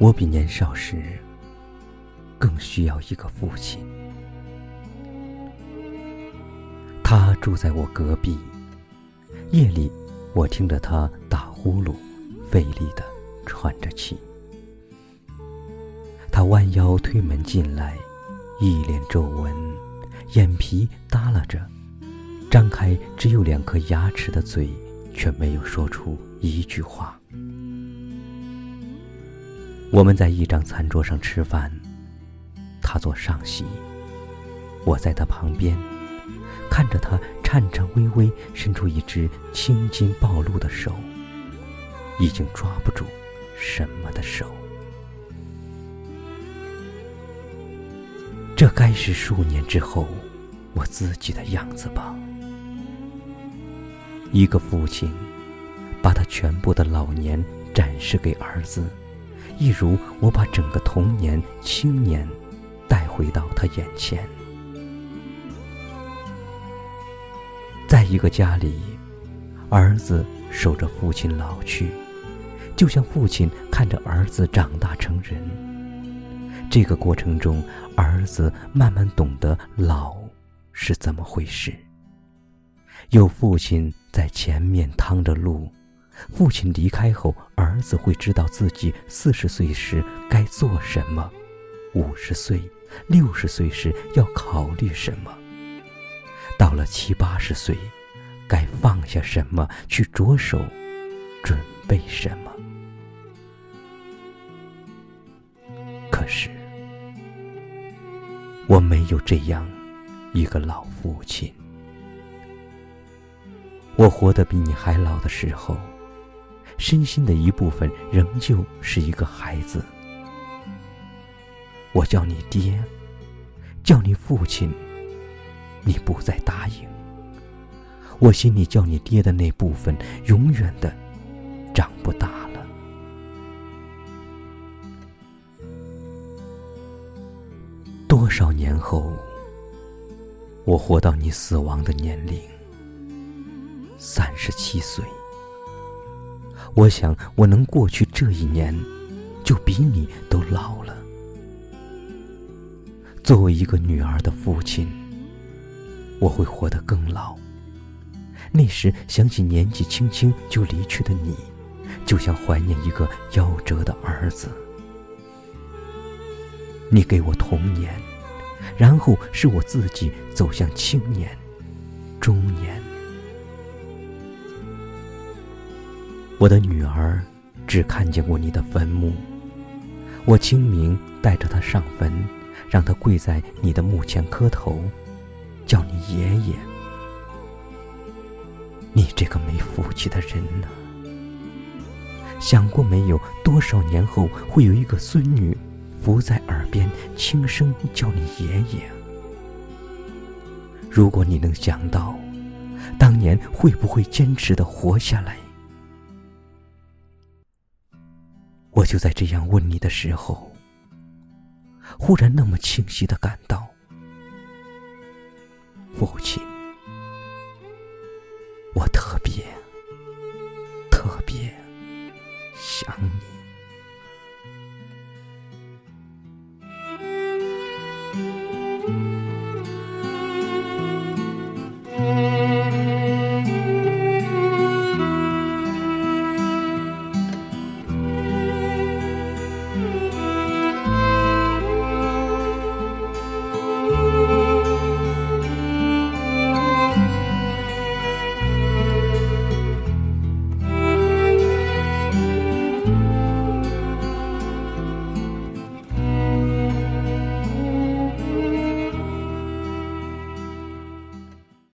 我比年少时更需要一个父亲。他住在我隔壁，夜里我听着他打呼噜，费力的喘着气。他弯腰推门进来，一脸皱纹，眼皮耷拉着，张开只有两颗牙齿的嘴，却没有说出一句话。我们在一张餐桌上吃饭，他坐上席，我在他旁边，看着他颤颤巍巍伸出一只青筋暴露的手，已经抓不住什么的手。这该是数年之后我自己的样子吧。一个父亲，把他全部的老年展示给儿子。一如我把整个童年、青年带回到他眼前，在一个家里，儿子守着父亲老去，就像父亲看着儿子长大成人。这个过程中，儿子慢慢懂得老是怎么回事。有父亲在前面趟着路。父亲离开后，儿子会知道自己四十岁时该做什么，五十岁、六十岁时要考虑什么，到了七八十岁，该放下什么，去着手准备什么。可是，我没有这样一个老父亲。我活得比你还老的时候。身心的一部分仍旧是一个孩子。我叫你爹，叫你父亲，你不再答应。我心里叫你爹的那部分，永远的长不大了。多少年后，我活到你死亡的年龄，三十七岁。我想，我能过去这一年，就比你都老了。作为一个女儿的父亲，我会活得更老。那时想起年纪轻轻就离去的你，就像怀念一个夭折的儿子。你给我童年，然后是我自己走向青年、中年。我的女儿只看见过你的坟墓，我清明带着她上坟，让她跪在你的墓前磕头，叫你爷爷。你这个没福气的人呐！想过没有，多少年后会有一个孙女伏在耳边轻声叫你爷爷？如果你能想到，当年会不会坚持的活下来？就在这样问你的时候，忽然那么清晰的感到，父亲。